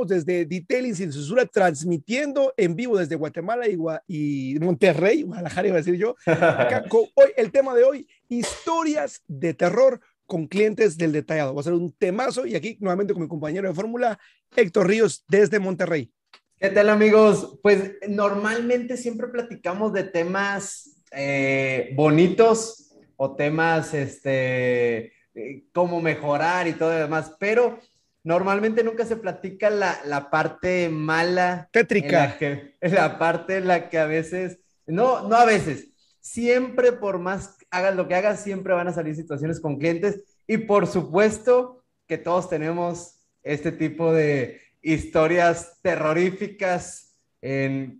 estamos desde Detailing Sin Censura, transmitiendo en vivo desde Guatemala y, Monterrey, Guadalajara iba a decir yo. hoy, el tema de hoy, historias de terror con clientes del detallado. Va a ser un temazo y aquí nuevamente con mi compañero de fórmula, Héctor Ríos, desde Monterrey. ¿Qué tal amigos? Pues normalmente siempre platicamos de temas eh, bonitos o temas, este, eh, cómo mejorar y todo lo demás, pero normalmente nunca se platica la, la parte mala. Tétrica. En la, parte en la que a veces, no, no a veces, siempre por más hagas lo que hagas, siempre van a salir situaciones con clientes y por supuesto que todos tenemos este tipo de historias terroríficas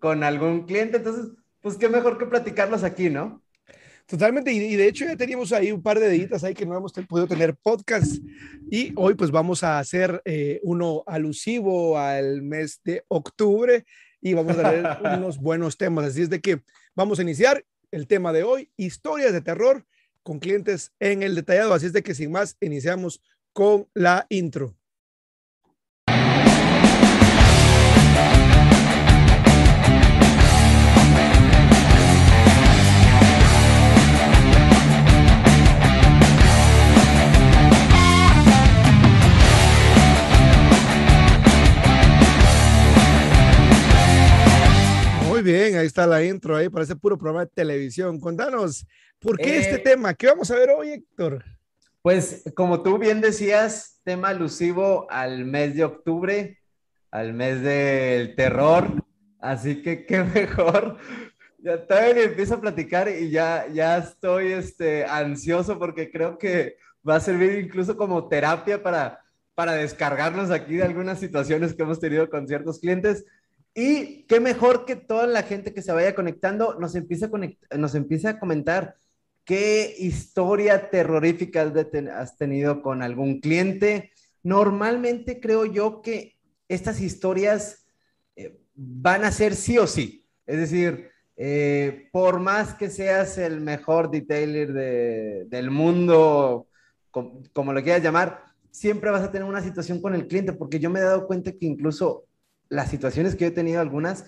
con algún cliente, entonces, pues qué mejor que platicarlos aquí, ¿no? Totalmente, y, de hecho ya teníamos ahí un par de deditas ahí que no hemos podido tener podcast. Y hoy pues vamos a hacer eh, uno alusivo al mes de octubre y vamos a ver unos buenos temas, así es de que vamos a iniciar el tema de hoy, historias de terror con clientes en el detallado, así es de que sin más iniciamos con la intro. Bien, ahí está la intro, ahí parece puro programa de televisión. Contanos, ¿por qué este eh, tema? ¿Qué vamos a ver hoy, Héctor? Pues como tú bien decías, tema alusivo al mes de octubre, al mes del terror, así que qué mejor. Ya todavía empiezo a platicar y ya, ya estoy este, ansioso porque creo que va a servir incluso como terapia para, para descargarnos aquí de algunas situaciones que hemos tenido con ciertos clientes. Y qué mejor que toda la gente que se vaya conectando nos empiece a, nos empiece a comentar qué historia terrorífica has tenido con algún cliente. Normalmente creo yo que estas historias eh, van a ser sí o sí. Es decir, eh, por más que seas el mejor detailer del mundo, como lo quieras llamar, siempre vas a tener una situación con el cliente, porque yo me he dado cuenta que incluso las situaciones que he tenido algunas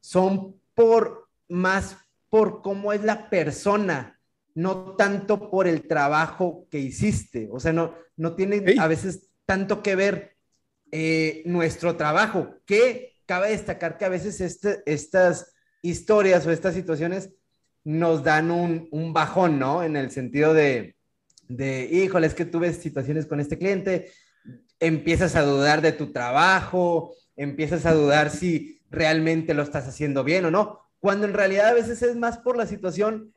son por más por cómo es la persona, no tanto por el trabajo que hiciste. O sea, no, no tiene a veces tanto que ver eh, nuestro trabajo, que cabe destacar que a veces este, estas historias o estas situaciones nos dan un, un, bajón, ¿no? En el sentido de, de, híjole, es que tuve situaciones con este cliente, empiezas a dudar de tu trabajo, empiezas a dudar si realmente lo estás haciendo bien o no, cuando en realidad a veces es más por la situación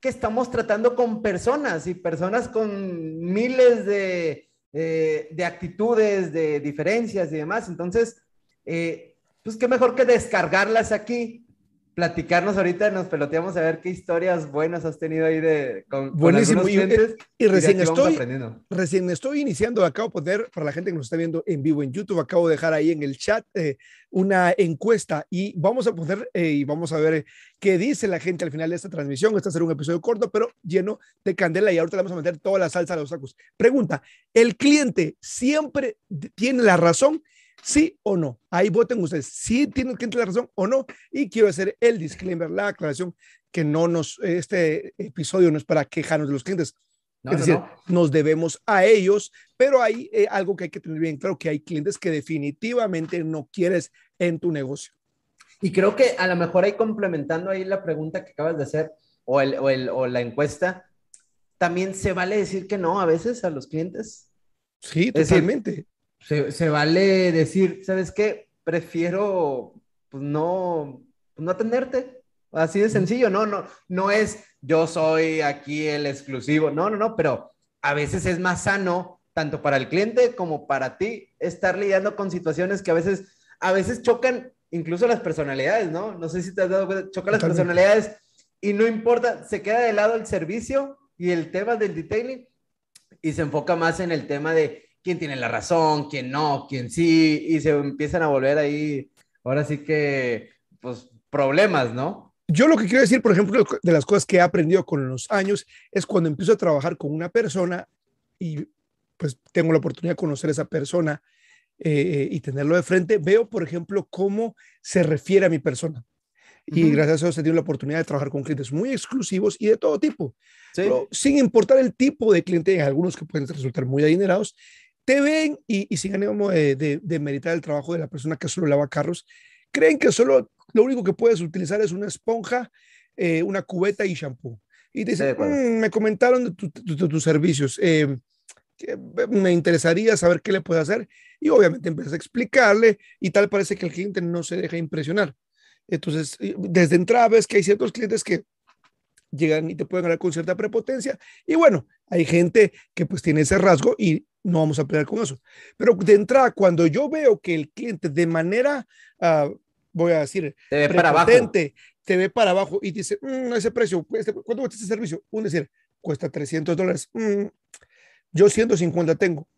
que estamos tratando con personas y personas con miles de, eh, de actitudes, de diferencias y demás. Entonces, eh, pues qué mejor que descargarlas aquí platicarnos ahorita, nos peloteamos a ver qué historias buenas has tenido ahí de con, Buenísimo. y, y, recién estoy recién estoy iniciando, acabo de poner para la gente que nos está viendo en vivo en YouTube, acabo de dejar ahí en el chat eh, una encuesta y vamos a poner eh, y vamos a ver qué dice la gente al final de esta transmisión. Este será un episodio corto, pero lleno de candela y ahorita le vamos a meter toda la salsa a los sacos. Pregunta, ¿el cliente siempre tiene la razón? ¿Sí o no? Ahí voten ustedes. ¿Sí tienen que la razón o no? Y quiero hacer el disclaimer, la aclaración, que no nos, este episodio no es para quejarnos de los clientes. es decir, nos debemos a ellos, pero hay eh, algo que hay que tener bien claro, que hay clientes que definitivamente no quieres en tu negocio. Y creo que a lo mejor ahí complementando ahí la pregunta que acabas de hacer o, el, o, el, o la encuesta, también se vale decir que no a veces a los clientes. Sí, totalmente se, vale decir, ¿sabes qué? Prefiero pues, no, pues, no atenderte. Así de sencillo, no, no, no es yo soy aquí el exclusivo, no, no, no, pero a veces es más sano, tanto para el cliente como para ti, estar lidiando con situaciones que a veces, a veces chocan incluso las personalidades, ¿no? No sé si te has dado cuenta, chocan las personalidades y no importa, se queda de lado el servicio y el tema del detailing y se enfoca más en el tema de quién tiene la razón, quién no, quién sí, y se empiezan a volver ahí, ahora sí que, pues, problemas, ¿no? Yo lo que quiero decir, por ejemplo, de las cosas que he aprendido con los años, es cuando empiezo a trabajar con una persona y pues tengo la oportunidad de conocer a esa persona eh, y tenerlo de frente, veo, por ejemplo, cómo se refiere a mi persona. Y gracias a eso he tenido la oportunidad de trabajar con clientes muy exclusivos y de todo tipo. Pero sin importar el tipo de cliente, algunos que pueden resultar muy adinerados, te ven y, y sin ánimo de, de, meritar el trabajo de la persona que solo lava carros, creen que solo lo único que puedes utilizar es una esponja, eh, una cubeta y shampoo. Y te dicen, mm, me comentaron de, tus servicios, eh, me interesaría saber qué le puedo hacer. Y obviamente empiezas a explicarle y tal parece que el cliente no se deja impresionar. Entonces, desde entrada ves que hay ciertos clientes que llegan y te pueden ganar con cierta prepotencia. Y bueno, hay gente que pues tiene ese rasgo y no vamos a pelear con eso. Pero de entrada, cuando yo veo que el cliente de manera, uh, voy a decir, te ve para abajo. te ve para abajo y dice, mm, ese precio, este, ¿cuánto cuesta este servicio? Un decir, cuesta 300 dólares. Mm, yo 150 tengo.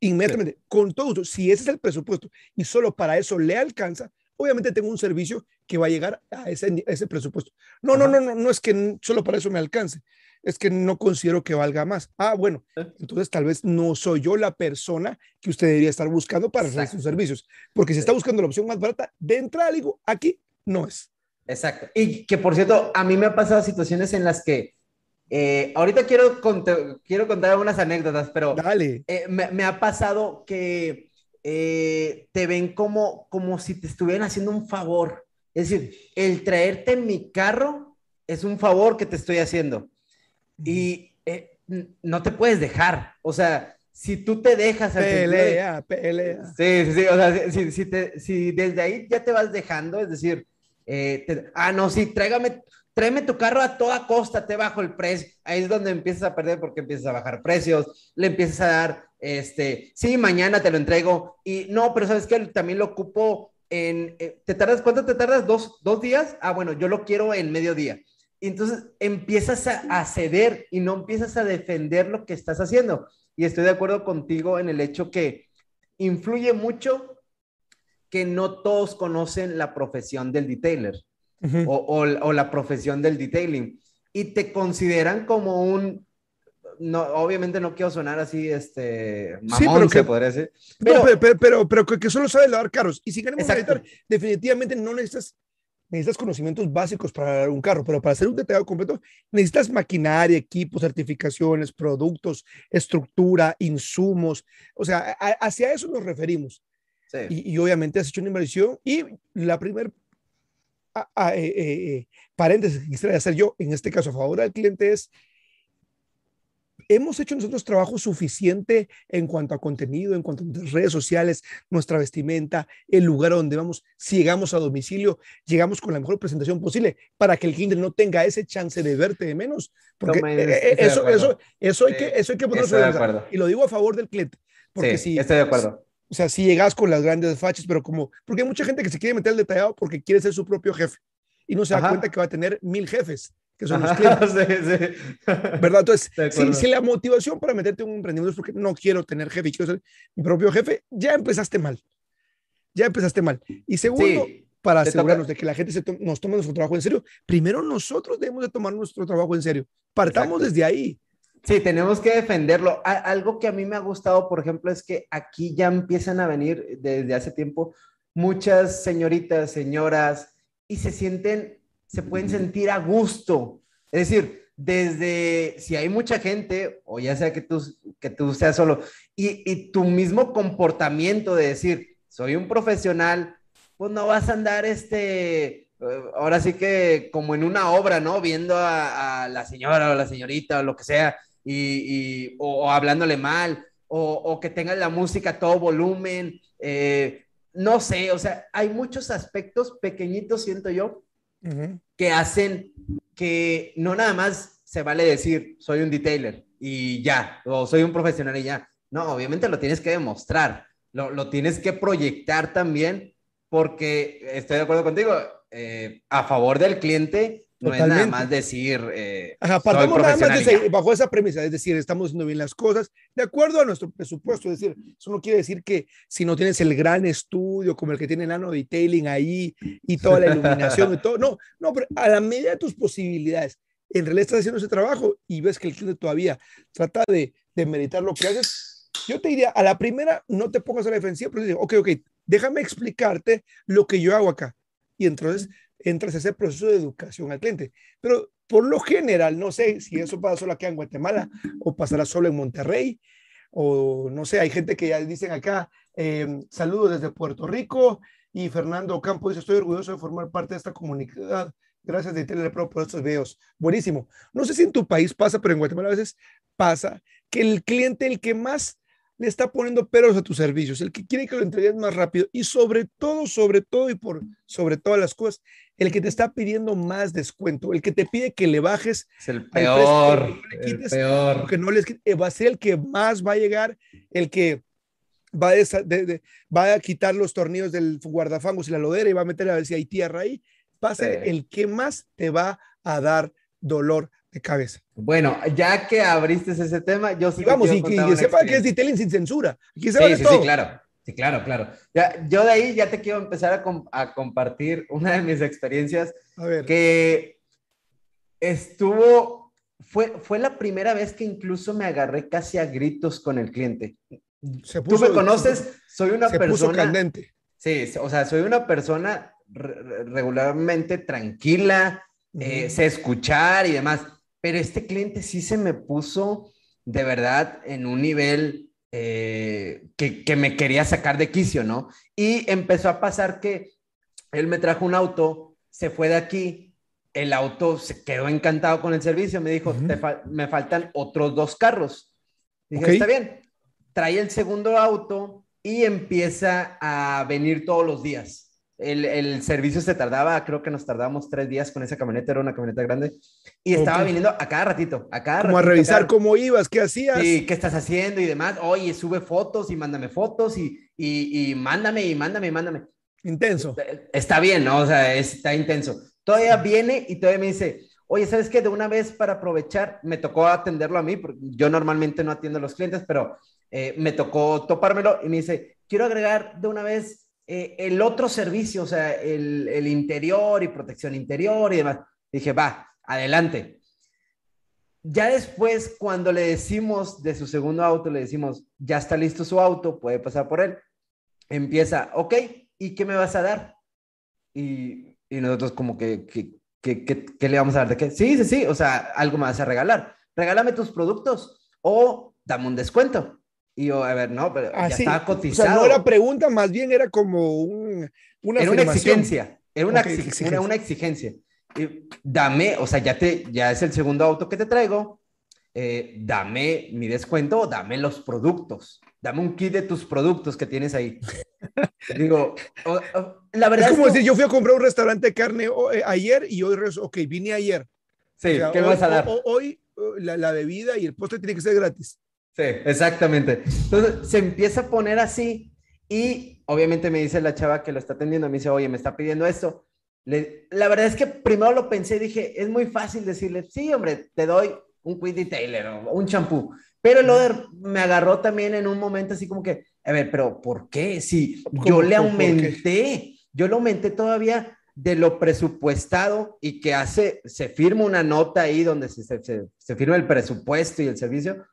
Inmediatamente, con todo, si ese es el presupuesto y solo para eso le alcanza, obviamente tengo un servicio que va a llegar a ese, ese presupuesto. No, no, no, no, no es que solo para eso me alcance, es que no considero que valga más. Ah, bueno, entonces tal vez no soy yo la persona que usted debería estar buscando para hacer sus servicios, porque si está buscando la opción más barata, de entrada digo, aquí no es. Exacto. Y que por cierto, a mí me ha pasado situaciones en las que eh, ahorita quiero, quiero contar algunas anécdotas, pero Dale. Eh, me, me, ha pasado que eh, te ven como, como si te estuvieran haciendo un favor. Es decir, el traerte en mi carro es un favor que te estoy haciendo. Y eh, no te puedes dejar. O sea, si tú te dejas... Pelea, pelea. Sí, sí, sí. O sea, si, si, te, si, desde ahí ya te vas dejando, es decir, eh, ah, no, sí, tráigame, tráeme tu carro a toda costa, te bajo el precio. Ahí es donde empiezas a perder porque empiezas a bajar precios, le empiezas a dar este, sí, mañana te lo entrego. Y no, pero sabes que también lo ocupo en, eh, ¿te tardas, cuánto te tardas? ¿Dos, ¿Dos días? Ah, bueno, yo lo quiero en mediodía. Y entonces empiezas a, ceder y no empiezas a defender lo que estás haciendo. Y estoy de acuerdo contigo en el hecho que influye mucho que no todos conocen la profesión del detailer o, o, la profesión del detailing y te consideran como un no, obviamente no quiero sonar así, este, mamón, sí, pero que, podría ser. Pero, pero, pero, que, solo sabe lavar carros. Y si queremos editar, definitivamente no necesitas, necesitas conocimientos básicos para un carro, pero para hacer un detallado completo necesitas maquinaria, equipos, certificaciones, productos, estructura, insumos. O sea, hacia eso nos referimos. Y, obviamente has hecho una inversión y la primer eh, eh, eh, paréntesis que quisiera hacer yo, en este caso a favor del cliente, es hemos hecho nosotros trabajo suficiente en cuanto a contenido, en cuanto a redes sociales, nuestra vestimenta, el lugar donde vamos, si llegamos a domicilio, llegamos con la mejor presentación posible para que el cliente no tenga ese chance de verte de menos. Porque eh, eh, eso, eso, eso, hay que, eso hay que ponerlo Y lo digo a favor del cliente. Porque sí, si, estoy de acuerdo. O sea, si llegas con las grandes fachas, pero como, porque hay mucha gente que se quiere meter al detallado porque quiere ser su propio jefe y no se da cuenta que va a tener mil jefes que son los clientes. ¿Verdad? Entonces, si, la motivación para meterte en un emprendimiento es porque no quiero tener jefe y quiero ser mi propio jefe, ya empezaste mal. Ya empezaste mal. Y segundo, para asegurarnos de que la gente se nos tome nuestro trabajo en serio, primero nosotros debemos de tomar nuestro trabajo en serio. Partamos desde ahí. Sí, tenemos que defenderlo. Algo que a mí me ha gustado, por ejemplo, es que aquí ya empiezan a venir desde hace tiempo muchas señoritas, señoras, y se sienten se pueden sentir a gusto. Es decir, desde si hay mucha gente, o ya sea que tú, que tú seas solo, y, y tu mismo comportamiento de decir, soy un profesional, pues no vas a andar este, eh, ahora sí que como en una obra, ¿no? Viendo a, la señora o la señorita o lo que sea, y, y o, hablándole mal, o, o, que tengan la música todo volumen, eh, no sé, o sea, hay muchos aspectos pequeñitos, siento yo, que hacen que no nada más se vale decir soy un detailer y ya, o soy un profesional y ya. No, obviamente lo tienes que demostrar, lo, lo tienes que proyectar también, porque estoy de acuerdo contigo, eh, a favor del cliente, no es nada más decir. Eh, Ajá, partamos nada más de, bajo esa premisa, es decir, estamos haciendo bien las cosas de acuerdo a nuestro presupuesto. Es decir, eso no quiere decir que si no tienes el gran estudio como el que tiene Nano Detailing ahí y toda la iluminación y todo. No, no, pero a la medida de tus posibilidades, en realidad estás haciendo ese trabajo y ves que el cliente todavía trata de, de meditar lo que haces, yo te diría, a la primera no te pongas a la defensiva, pero digo, ok, ok, déjame explicarte lo que yo hago acá. Y entonces entras a ese proceso de educación al cliente. Pero por lo general, no sé si eso pasa solo aquí en Guatemala o pasará solo en Monterrey, o no sé, hay gente que ya dicen acá, em, saludos desde Puerto Rico, y Fernando Campo dice, estoy orgulloso de formar parte de esta comunidad. Gracias de Telepro por estos videos. Buenísimo. No sé si en tu país pasa, pero en Guatemala a veces pasa que el cliente, el que más le está poniendo peros a tus servicios, el que quiere que lo entregues más rápido y sobre todo, sobre todo y por sobre todas las cosas, el que te está pidiendo más descuento, el que te pide que le bajes. Es el peor, el peor. Porque no les, eh, va a ser el que más va a llegar, el que va a, va a quitar los tornillos del guardafangos y la lodera y va a meter a ver si hay tierra ahí. Va a ser el que más te va a dar dolor de cabeza. Bueno, ya que abriste ese tema, yo sí. vamos, y que, sepa que es detailing sin censura. sí, sí, sí, claro. Sí, claro, claro. Ya, yo de ahí ya te quiero empezar a, compartir una de mis experiencias. A ver. Que estuvo, fue, fue la primera vez que incluso me agarré casi a gritos con el cliente. Tú me conoces, soy una se persona. Puso candente. Sí, o sea, soy una persona regularmente tranquila, eh, sé escuchar y demás. Pero este cliente sí se me puso de verdad en un nivel eh, que, me quería sacar de quicio, ¿no? Y empezó a pasar que él me trajo un auto, se fue de aquí, el auto se quedó encantado con el servicio, me dijo, me faltan otros dos carros. Dije, está bien, trae el segundo auto y empieza a venir todos los días. El, servicio se tardaba, creo que nos tardábamos tres días con esa camioneta, era una camioneta grande, y estaba viniendo a cada ratito, a cada Como a revisar cómo ibas, qué hacías. Sí, qué estás haciendo y demás. Oye, sube fotos y mándame fotos y, y, mándame y mándame y mándame. Intenso. Está bien, ¿no? O sea, está intenso. Todavía viene y todavía me dice, oye, ¿sabes qué? De una vez para aprovechar, me tocó atenderlo a mí, porque yo normalmente no atiendo a los clientes, pero eh, me tocó topármelo y me dice, quiero agregar de una vez eh, el otro servicio, o sea, el, interior y protección interior y demás. Dije, va, adelante. Ya después, cuando le decimos de su segundo auto, le decimos, ya está listo su auto, puede pasar por él. Empieza, ok, ¿y qué me vas a dar? Y, y nosotros como que, ¿qué le vamos a dar? ¿De qué? Sí, sí, sí, o sea, algo me vas a regalar. Regálame tus productos o dame un descuento. Y yo, a ver, no, pero ya estaba cotizado. O sea, no era pregunta, más bien era como un, una, era una exigencia. Era una, exigencia. una, exigencia. dame, o sea, ya, te, ya es el segundo auto que te traigo. Eh, dame mi descuento, dame los productos. Dame un kit de tus productos que tienes ahí. Digo, la verdad es como decir, yo fui a comprar un restaurante de carne eh, ayer y hoy, ok, vine ayer. Sí, ¿qué vas a dar? hoy la, la bebida y el postre tiene que ser gratis. Sí, exactamente. Entonces se empieza a poner así y obviamente me dice la chava que lo está atendiendo, me dice, oye, me está pidiendo esto. la verdad es que primero lo pensé, dije, es muy fácil decirle, sí, hombre, te doy un Quid Taylor o un champú. Pero el other me agarró también en un momento así como que, a ver, pero ¿por qué? Si yo le aumenté, yo le aumenté todavía de lo presupuestado y que hace, se firma una nota ahí donde se, se, se firma el presupuesto y el servicio,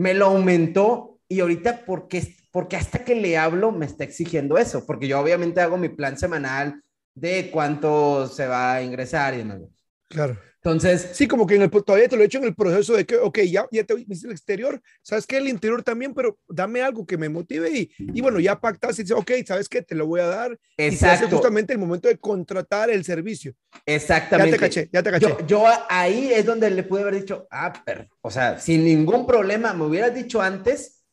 me lo aumentó y ahorita porque, porque hasta que le hablo me está exigiendo eso, porque yo obviamente hago mi plan semanal de cuánto se va a ingresar y demás. Claro. Entonces. Sí, como que en el, todavía te lo he hecho en el proceso de que, ok, ya, ya te hice el exterior, sabes que el interior también, pero dame algo que me motive y, y bueno, ya pactas y dices, ok, sabes que te lo voy a dar. Exacto. Y justamente el momento de contratar el servicio. Exactamente. Ya te caché, ya te caché. Yo, ahí es donde le pude haber dicho, ah, pero, o sea, sin ningún problema, me hubieras dicho antes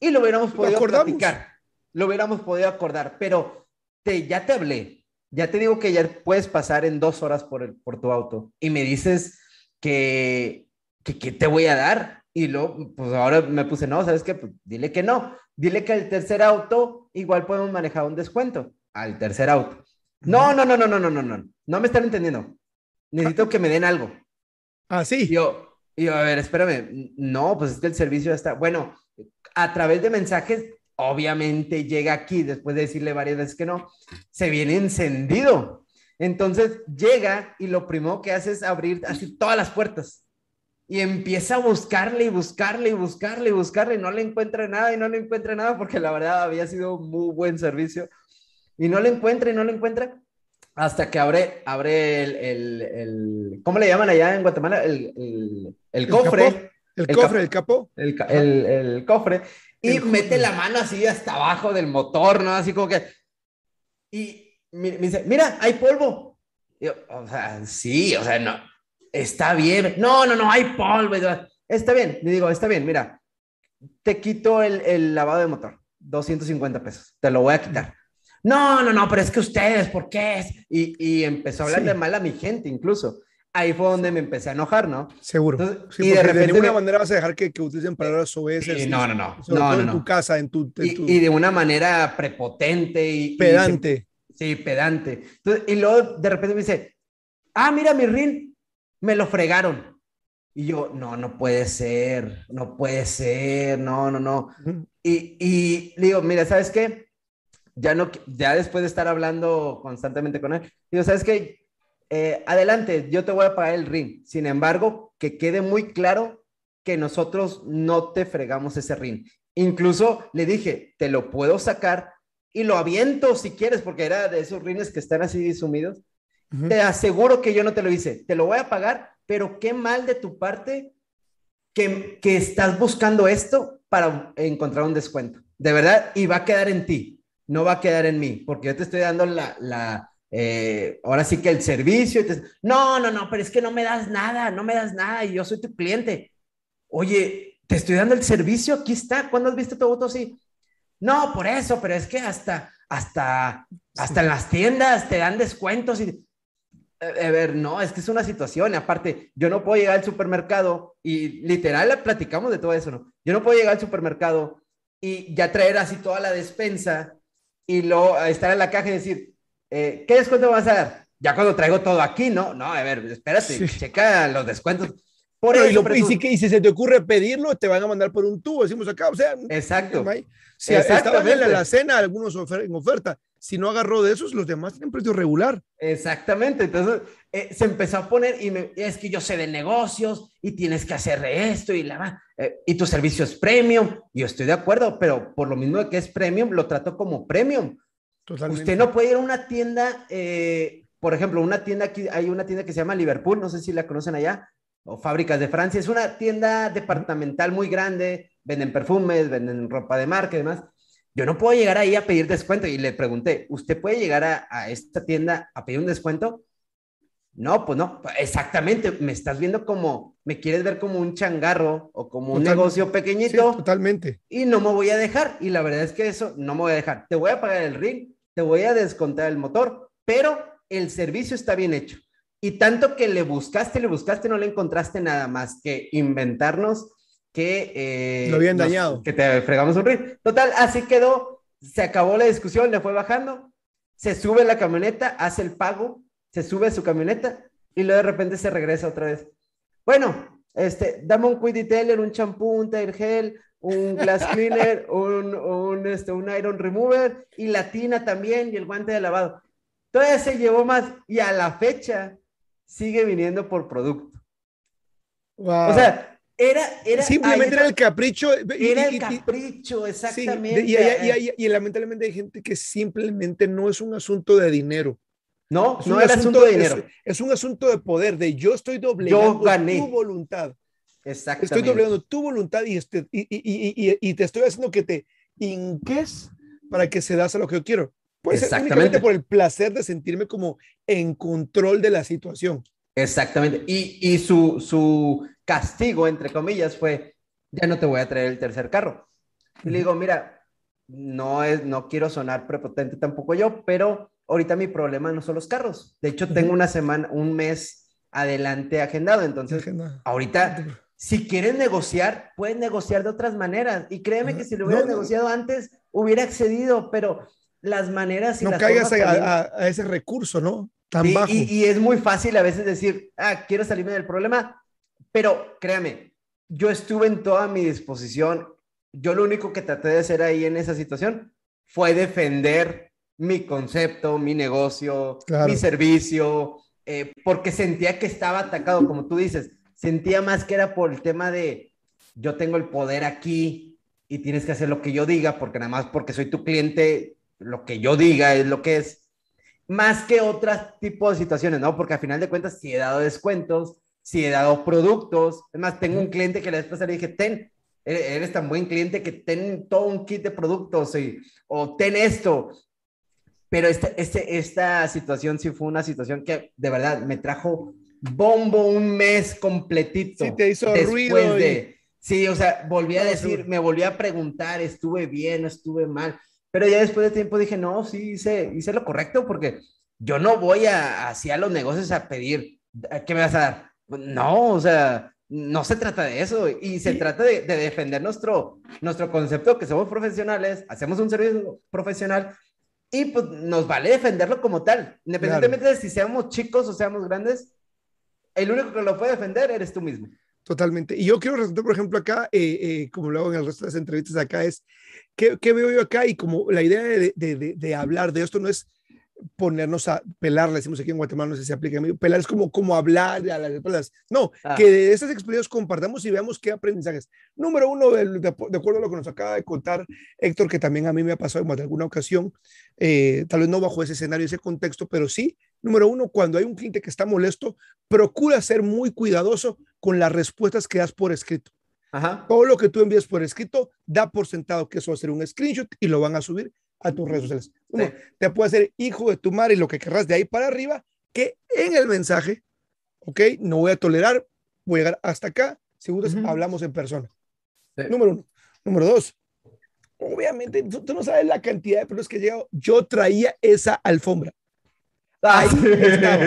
y lo hubiéramos podido platicar. Lo hubiéramos podido acordar, pero te, ya te hablé, ya te digo que ya puedes pasar en dos horas por, el, por tu auto y me dices que, que, te voy a dar. Y luego, pues ahora me puse, no, ¿sabes qué? Pues dile que no. Dile que al tercer auto igual podemos manejar un descuento. Al tercer auto. No, no, no, no, no, no, no, no. No me están entendiendo. Necesito que me den algo. Ah, sí. yo, y yo, a ver, espérame. No, pues es que el servicio está. Bueno, a través de mensajes obviamente llega aquí, después de decirle varias veces que no, se viene encendido. Entonces llega y lo primero que hace es abrir así todas las puertas. y empieza a buscarle y buscarle y buscarle y buscarle y no le encuentra nada y no le encuentra nada porque la verdad había sido muy buen servicio y no le encuentra y no le encuentra hasta que abre, abre el, el, el ¿cómo le llaman allá en Guatemala? El, el cofre. El, cofre, el capó. El, cofre. Y mete la mano así hasta abajo del motor, ¿no? Así como que... Y me, dice, mira, hay polvo. o sea, sí, o sea, no, está bien. No, no, no, hay polvo. Está bien, le digo, está bien, mira, te quito el, el lavado de motor, 250 pesos, te lo voy a quitar. No, no, no, pero es que ustedes, ¿por qué? Y, y empezó a hablar de mal a mi gente incluso. Ahí fue donde me empecé a enojar, ¿no? Seguro. y de, repente de ninguna manera vas a dejar que, que utilicen palabras soeces. no, no, no. no, en tu casa, en tu, y, de una manera prepotente y... Pedante. sí, pedante. Entonces, y luego de repente me dice, ah, mira mi rin, me lo fregaron. Y yo, no, no puede ser, no puede ser, no, no, no. Y, y le digo, mira, ¿sabes qué? ya no, ya después de estar hablando constantemente con él, digo, ¿sabes qué? Eh, adelante, yo te voy a pagar el ring. Sin embargo, que quede muy claro que nosotros no te fregamos ese ring. Incluso le dije, te lo puedo sacar y lo aviento si quieres, porque era de esos rines que están así sumidos. Te aseguro que yo no te lo hice, te lo voy a pagar, pero qué mal de tu parte que, que estás buscando esto para encontrar un descuento. De verdad, y va a quedar en ti no va a quedar en mí, porque yo te estoy dando la, la eh, ahora sí que el servicio. no, no, no, pero es que no me das nada, no me das nada y yo soy tu cliente. Oye, te estoy dando el servicio, aquí está. ¿Cuándo has visto tu auto así? No, por eso, pero es que hasta, hasta, hasta en las tiendas te dan descuentos y... A ver, no, es que es una situación. Aparte, yo no puedo llegar al supermercado y literal platicamos de todo eso, ¿no? Yo no puedo llegar al supermercado y ya traer así toda la despensa y luego estar en la caja y decir, eh, ¿qué descuento vas a dar? Ya cuando traigo todo aquí, ¿no? No, a ver, espérate, checa los descuentos. Por eso, y, si, y, si, se te ocurre pedirlo, te van a mandar por un tubo, decimos acá, o sea, exacto. Si estaba en la cena, algunos en oferta, si no agarró de esos, los demás tienen precio regular. Exactamente, entonces eh, se empezó a poner, y es que yo sé de negocios, y tienes que hacer esto, y la eh, y tu servicio es premium, yo estoy de acuerdo, pero por lo mismo que es premium, lo trato como premium. Totalmente. Usted no puede ir a una tienda, eh, por ejemplo, una tienda aquí, hay una tienda que se llama Liverpool, no sé si la conocen allá, o Fábricas de Francia, es una tienda departamental muy grande, venden perfumes, venden ropa de marca y demás yo no puedo llegar ahí a pedir descuento. Y le pregunté, ¿usted puede llegar a, esta tienda a pedir un descuento? No, pues no, exactamente, me estás viendo como, me quieres ver como un changarro o como un negocio pequeñito. totalmente. Y no me voy a dejar. Y la verdad es que eso no me voy a dejar. Te voy a pagar el ring, te voy a descontar el motor, pero el servicio está bien hecho. Y tanto que le buscaste, le buscaste, no le encontraste nada más que inventarnos que... Eh, Lo habían dañado. Que te fregamos un ring. Total, así quedó, se acabó la discusión, le fue bajando, se sube la camioneta, hace el pago, se sube a su camioneta y luego de repente se regresa otra vez. Bueno, este, dame un quick detailer, un champú, un tire gel, un glass cleaner, un, un, este, un iron remover y la tina también y el guante de lavado. Todavía se llevó más y a la fecha sigue viniendo por producto. O sea, era, era, Simplemente era el capricho. era el capricho, exactamente. y, lamentablemente hay gente que simplemente no es un asunto de dinero. No, no es asunto de dinero. Es, un asunto de poder, de yo estoy doblegando tu voluntad. Exactamente. Estoy doblegando tu voluntad y, este, y, te estoy haciendo que te inques para que se das a lo que yo quiero. Puede ser únicamente por el placer de sentirme como en control de la situación. Exactamente. Y, su, su castigo, entre comillas, fue, ya no te voy a traer el tercer carro. Y le digo, mira, no, es, no quiero sonar prepotente tampoco yo, pero ahorita mi problema no son los carros. De hecho, tengo una semana, un mes adelante agendado. Entonces, ahorita, si quieres negociar, puedes negociar de otras maneras. Y créeme que si lo hubieras negociado antes, hubiera accedido, pero las maneras y no caigas a, ese recurso, ¿no? y, es muy fácil a veces decir, ah, quiero salirme del problema, pero créame, yo estuve en toda mi disposición. Yo lo único que traté de hacer ahí en esa situación fue defender mi concepto, mi negocio, mi servicio, eh, porque sentía que estaba atacado, como tú dices. Sentía más que era por el tema de yo tengo el poder aquí y tienes que hacer lo que yo diga, porque nada más porque soy tu cliente, lo que yo diga es lo que es, más que otros tipos de situaciones, ¿no? Porque al final de cuentas, si he dado descuentos, si he dado productos, es más, tengo un cliente que la vez pasada le dije, ten, eres tan buen cliente que ten todo un kit de productos y, o ten esto. Pero esta, este, esta situación sí fue una situación que de verdad me trajo bombo un mes completito. Sí, te hizo ruido. De, Sí, o sea, volví a decir, me volví a preguntar, estuve bien, estuve mal. Pero ya después de tiempo dije, no, sí, hice, hice lo correcto porque yo no voy a, hacia los negocios a pedir, ¿qué me vas a dar? No, o sea, no se trata de eso y se trata de, defender nuestro, nuestro concepto que somos profesionales, hacemos un servicio profesional y pues nos vale defenderlo como tal, independientemente de si seamos chicos o seamos grandes, el único que lo puede defender eres tú mismo. Totalmente. Y yo quiero resaltar, por ejemplo, acá, eh, eh, como lo hago en el resto de las entrevistas acá, es, ¿qué, qué veo yo acá? Y como la idea de, de, de hablar de esto no es ponernos a pelar, le decimos aquí en Guatemala, no sé si se aplica, pelar es como, como hablar a las espaldas. No, ah. que de esas experiencias compartamos y veamos qué aprendizajes. Número uno, de, de, acuerdo a lo que nos acaba de contar Héctor, que también a mí me ha pasado en alguna ocasión, eh, tal vez no bajo ese escenario, ese contexto, pero sí, número uno, cuando hay un cliente que está molesto, procura ser muy cuidadoso con las respuestas que das por escrito. Ajá. Todo lo que tú envías por escrito, da por sentado que eso va a ser un screenshot y lo van a subir a tus redes sociales. Uno, te puede ser hijo de tu madre y lo que querrás de ahí para arriba, que en el mensaje, ok, no voy a tolerar, voy a llegar hasta acá, segundo, hablamos en persona. Número uno. Número dos, obviamente, tú, no sabes la cantidad de personas que he llegado. Yo traía esa alfombra. Ahí estaba.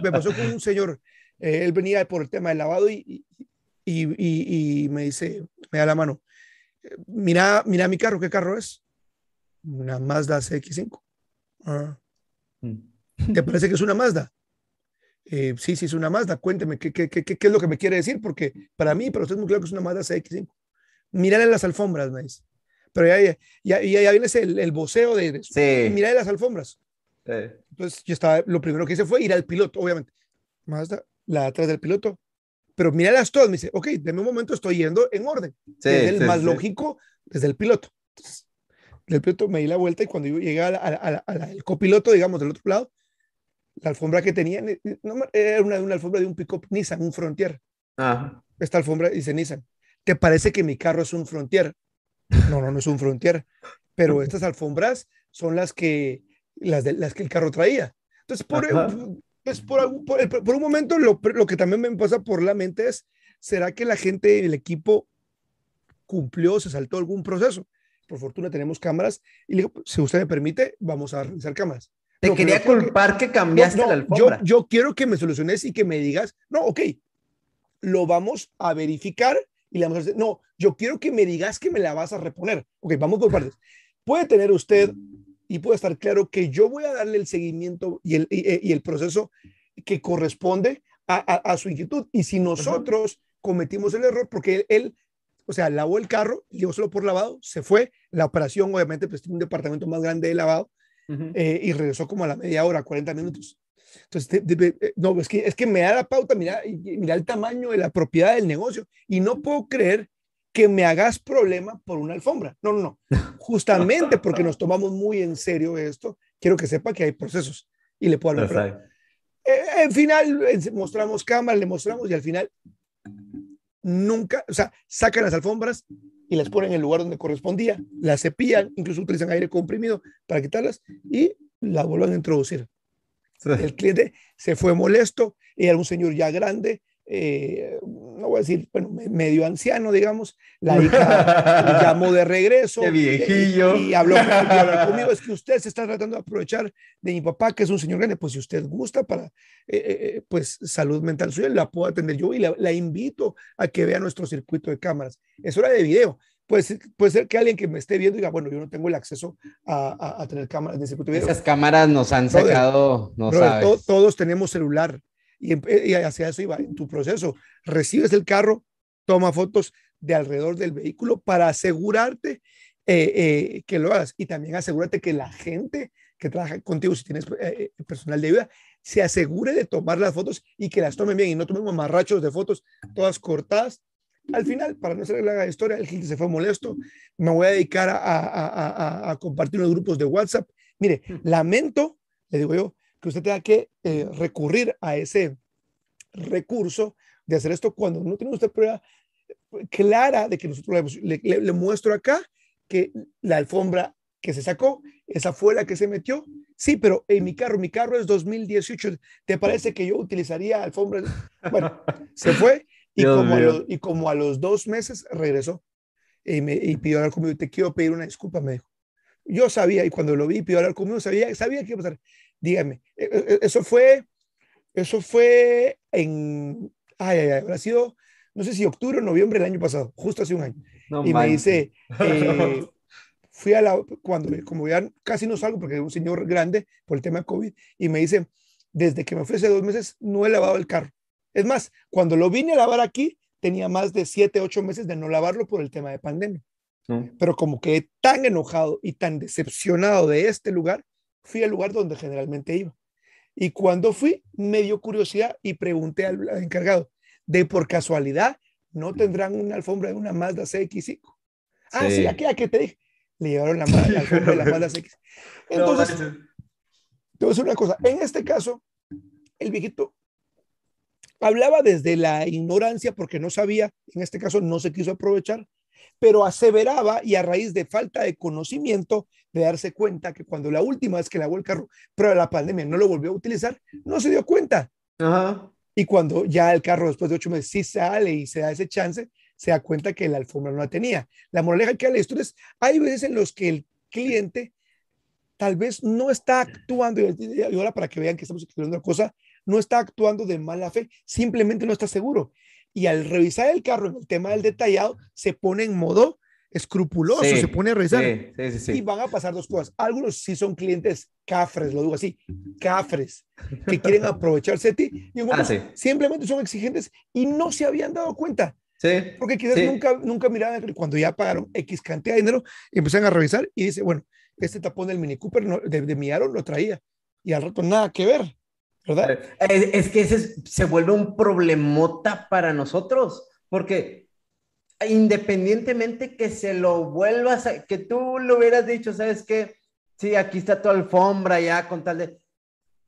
me, pasó con un señor, eh, él venía por el tema del lavado y, y, y, y me dice, me da la mano, mira, mira mi carro, ¿qué carro es? Una Mazda CX5. Ah. Mm. ¿Te parece que es una Mazda? Eh, sí, sí, es una Mazda. Cuénteme, ¿qué, qué, qué, ¿qué, es lo que me quiere decir? Porque para mí, para usted es muy claro que es una Mazda CX5. Mírale las alfombras, me dice. Pero ya, ya, ya, ya viene el, el voceo de, sí. mírale las alfombras. Entonces, yo estaba, lo primero que hice fue ir al piloto, obviamente. Mazda, la atrás del piloto, pero míralas todas. Me dice, ok, de un momento estoy yendo en orden. Sí, desde el más lógico, desde el piloto. Entonces, del piloto me di la vuelta y cuando yo llegué al copiloto, digamos, del otro lado, la alfombra que tenía era una, una alfombra de un pickup Nissan, un Frontier. Esta alfombra dice Nissan. ¿Te parece que mi carro es un Frontier? No, no, no es un Frontier. Pero estas alfombras son las que, las, de, las que el carro traía. Entonces, por, pues por, por, un momento lo, lo, que también me pasa por la mente es, ¿será que la gente, el equipo cumplió, se saltó algún proceso? Por fortuna tenemos cámaras y le digo, si usted me permite, vamos a realizar cámaras. Te quería culpar que, cambiaste la alfombra. Yo, yo quiero que me soluciones y que me digas, no, ok, lo vamos a verificar y le vamos a decir, no, yo quiero que me digas que me la vas a reponer. Ok, vamos por partes. Puede tener usted y puede estar claro que yo voy a darle el seguimiento y el, y, el proceso que corresponde a, a, su inquietud. Y si nosotros cometimos el error, porque él, o sea, lavó el carro, llegó solo por lavado, se fue, la operación obviamente pues tiene un departamento más grande de lavado eh, y regresó como a la media hora, 40 minutos. Entonces, eh, no, es que, es que me da la pauta, mira, mira el tamaño de la propiedad del negocio y no puedo creer que me hagas problema por una alfombra. No, no, no. Justamente porque nos tomamos muy en serio esto, quiero que sepa que hay procesos y le puedo hablar. Eh, al final mostramos cámaras, le mostramos y al final nunca, o sea, sacan las alfombras y las ponen en el lugar donde correspondía, las cepillan, incluso utilizan aire comprimido para quitarlas y las vuelven a introducir. El cliente se fue molesto, era un señor ya grande, eh, no voy a decir, bueno, medio anciano, digamos, la hija llamó de regreso. Qué viejillo. Y, habló, conmigo, es que usted se está tratando de aprovechar de mi papá, que es un señor grande, pues si usted gusta para, eh, eh, pues, salud mental suya, la puedo atender yo y la, invito a que vea nuestro circuito de cámaras. Es hora de video. Pues, puede ser que alguien que me esté viendo diga, bueno, yo no tengo el acceso a, tener cámaras de circuito video. Esas cámaras nos han sacado, no sabes. todos tenemos celular y, hacia eso iba en tu proceso. Recibes el carro, toma fotos de alrededor del vehículo para asegurarte eh, eh, que lo hagas y también asegúrate que la gente que trabaja contigo, si tienes eh, eh, personal de ayuda, se asegure de tomar las fotos y que las tomen bien y no tomemos marrachos de fotos todas cortadas. Al final, para no hacer la historia, el gente se fue molesto. Me voy a dedicar a, a, a, a compartir los grupos de WhatsApp. Mire, lamento, le digo yo, que usted tenga que eh, recurrir a ese recurso de hacer esto cuando no tiene usted prueba clara de que nosotros le, le, muestro acá que la alfombra que se sacó, esa fue la que se metió. Sí, pero en mi carro, mi carro es 2018. ¿Te parece que yo utilizaría alfombra? Bueno, se fue y, como a, los, y como a, los, dos meses regresó y, me, y pidió hablar conmigo. Te quiero pedir una disculpa, me dijo. Yo sabía y cuando lo vi, pidió hablar conmigo, sabía, sabía que iba a pasar. Dígame, e, e, e, eso fue, eso fue en, ay, ay, ay, habrá sido, no sé si octubre o noviembre del año pasado, justo hace un año. y me dice, eh, fui a la, cuando, como ya casi no salgo porque es un señor grande por el tema de COVID, y me dice, desde que me fui hace dos meses, no he lavado el carro. Es más, cuando lo vine a lavar aquí, tenía más de siete, ocho meses de no lavarlo por el tema de pandemia. Pero como quedé tan enojado y tan decepcionado de este lugar, fui al lugar donde generalmente iba. Y cuando fui, me dio curiosidad y pregunté al, encargado, de por casualidad, ¿no tendrán una alfombra de una Mazda CX5? Ah, sí, aquí, aquí te dije. Le llevaron la, alfombra de la Mazda CX. Entonces, te voy a decir una cosa. En este caso, el viejito hablaba desde la ignorancia porque no sabía, en este caso no se quiso aprovechar, pero aseveraba y a raíz de falta de conocimiento, de darse cuenta que cuando la última vez que lavó el carro, pero la pandemia no lo volvió a utilizar, no se dio cuenta. Y cuando ya el carro después de ocho meses sí sale y se da ese chance, se da cuenta que la alfombra no la tenía. La moraleja que la historia es, hay veces en los que el cliente tal vez no está actuando, y ahora para que vean que estamos explicando una cosa, no está actuando de mala fe, simplemente no está seguro y al revisar el carro en el tema del detallado, se pone en modo escrupuloso, se pone a revisar. y van a pasar dos cosas. Algunos sí son clientes cafres, lo digo así, cafres, que quieren aprovecharse de ti. Y ah, simplemente son exigentes y no se habían dado cuenta. Porque quizás nunca, nunca miraban cuando ya pagaron X cantidad de dinero, empiezan a revisar y dice, bueno, este tapón del Mini Cooper de, de mi Aaron lo traía. Y al rato nada que ver. ¿Verdad? Es, que ese se vuelve un problemota para nosotros, porque independientemente que se lo vuelvas, a, que tú lo hubieras dicho, ¿sabes qué? Sí, aquí está tu alfombra ya con tal de...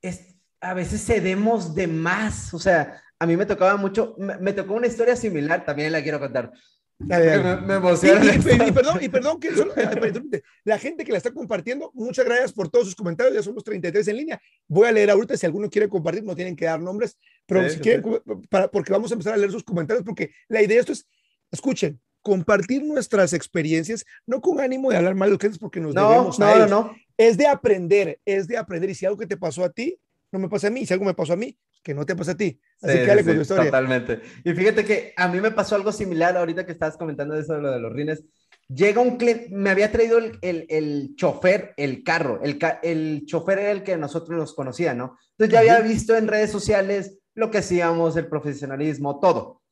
Es, a veces cedemos de más, o sea, a mí me tocaba mucho, me tocó una historia similar, también la quiero contar. Me, emociona. Y, perdón, y perdón que eh, la gente que la está compartiendo, muchas gracias por todos sus comentarios. Ya somos 33 en línea. Voy a leer ahorita si alguno quiere compartir, no tienen que dar nombres, pero si quieren, para, porque vamos a empezar a leer sus comentarios, porque la idea de esto es, escuchen, compartir nuestras experiencias, no con ánimo de hablar mal de ustedes porque nos debemos a ellos. No, no. Es de aprender, es de aprender. Y si algo que te pasó a ti, no me pasa a mí. Si algo me pasó a mí, que no te pasa a ti. Así que dale con tu historia. Totalmente. Y fíjate que a mí me pasó algo similar ahorita que estabas comentando eso de lo de los rines. Llega un cliente, me había traído el, el, el chofer, el carro. El, el, chofer era el que nosotros nos conocía, ¿no? Entonces ya había visto en redes sociales lo que hacíamos, el profesionalismo, todo.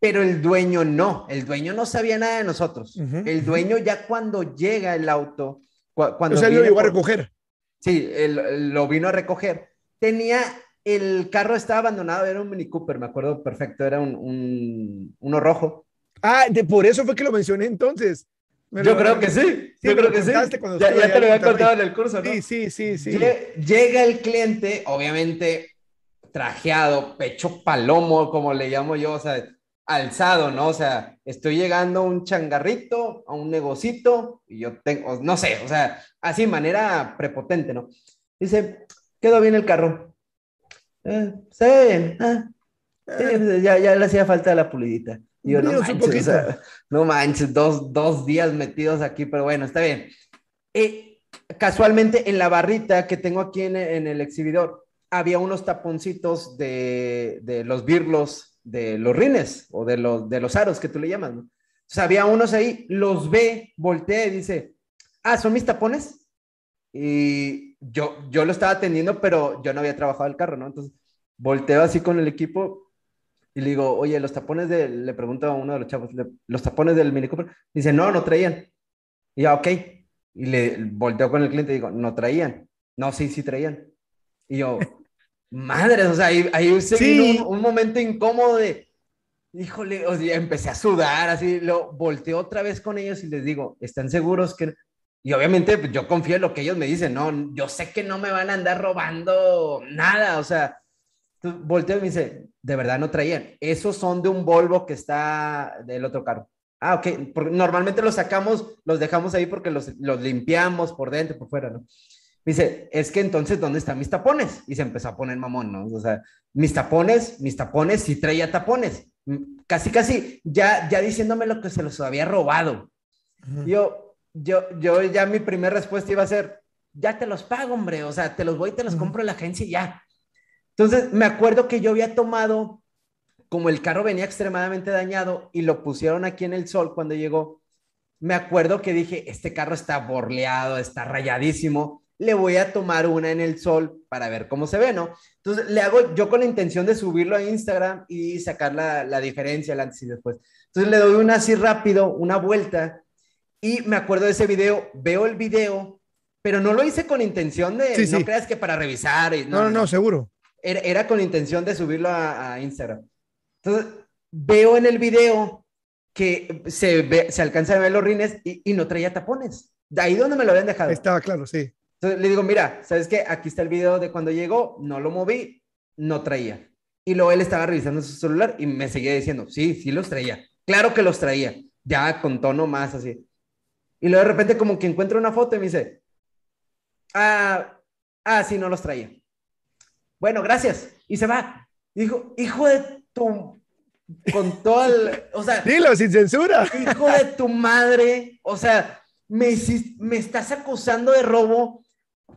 Pero el dueño no. El dueño no sabía nada de nosotros. el dueño ya cuando llega el auto. cuando o sea, lo llegó a recoger. Sí, lo vino a recoger tenía, el carro estaba abandonado, era un Mini Cooper, me acuerdo perfecto, era un, uno rojo. Ah, de, por eso fue que lo mencioné entonces. yo creo que sí, yo creo que sí. Ya, te lo había contado en el curso, ¿no? Sí, sí, sí, sí. Llega el cliente, obviamente trajeado, pecho palomo, como le llamo yo, o sea, alzado, ¿no? O sea, estoy llegando a un changarrito, a un negocito, y yo tengo, no sé, o sea, así, manera prepotente, ¿no? Dice, quedó bien el carro. Eh, ve bien. Ah, eh. ya, ya le hacía falta la pulidita. yo, no manches, no manches, dos, dos, días metidos aquí, pero bueno, está bien. Eh, casualmente en la barrita que tengo aquí en, en el exhibidor, había unos taponcitos de, de, los birlos de los rines o de los, de los aros que tú le llamas. O había unos ahí, los ve, voltea y dice, ah, ¿son mis tapones? Y yo, yo lo estaba atendiendo, pero yo no había trabajado el carro, ¿no? Entonces, volteo así con el equipo y le digo, oye, los tapones de, le pregunto a uno de los chavos, los tapones del Mini Cooper, dice, no, no traían. Y ya, ok. Y le volteo con el cliente y digo, no traían. No, sí, sí traían. Y yo, madre, o sea, ahí, ahí sí. un, momento incómodo de, híjole, o sea, empecé a sudar, así, lo volteé otra vez con ellos y les digo, ¿están seguros que...? Y obviamente pues, yo confío en lo que ellos me dicen, no, yo sé que no me van a andar robando nada, o sea, volteo y me dice, de verdad no traían, esos son de un Volvo que está del otro carro. Ah, ok, porque normalmente los sacamos, los dejamos ahí porque los, los limpiamos por dentro, por fuera, ¿no? dice, es que entonces, ¿dónde están mis tapones? Y se empezó a poner mamón, ¿no? O sea, mis tapones, mis tapones, sí traía tapones. Mm, casi, casi, ya, ya diciéndome lo que se los había robado. Yo, yo, yo ya mi primera respuesta iba a ser, ya te los pago, hombre, o sea, te los voy te los compro en la agencia y ya. Entonces, me acuerdo que yo había tomado, como el carro venía extremadamente dañado y lo pusieron aquí en el sol cuando llegó, me acuerdo que dije, este carro está borleado, está rayadísimo, le voy a tomar una en el sol para ver cómo se ve, ¿no? Entonces le hago yo con la intención de subirlo a Instagram y sacar la, la diferencia, el antes y después. Entonces le doy una así rápido, una vuelta, y me acuerdo de ese video, veo el video, pero no lo hice con intención de, no creas que para revisar. Y, no, no, no, seguro. Era, era, con intención de subirlo a, Instagram. Entonces veo en el video que se, ve, se alcanza a ver los rines y, y no traía tapones. De ahí donde me lo habían dejado. Estaba claro, sí. Entonces le digo, mira, ¿sabes qué? Aquí está el video de cuando llegó, no lo moví, no traía. Y luego él estaba revisando su celular y me seguía diciendo, sí, sí los traía. Claro que los traía, ya con tono más así. Y luego de repente como que encuentra una foto y me dice, ah, ah, sí, no los traía. Bueno, gracias. Y se va. Dijo, hijo de tu, con todo el, o sea. Dilo, sin censura. Hijo de tu madre, o sea, me, me estás acusando de robo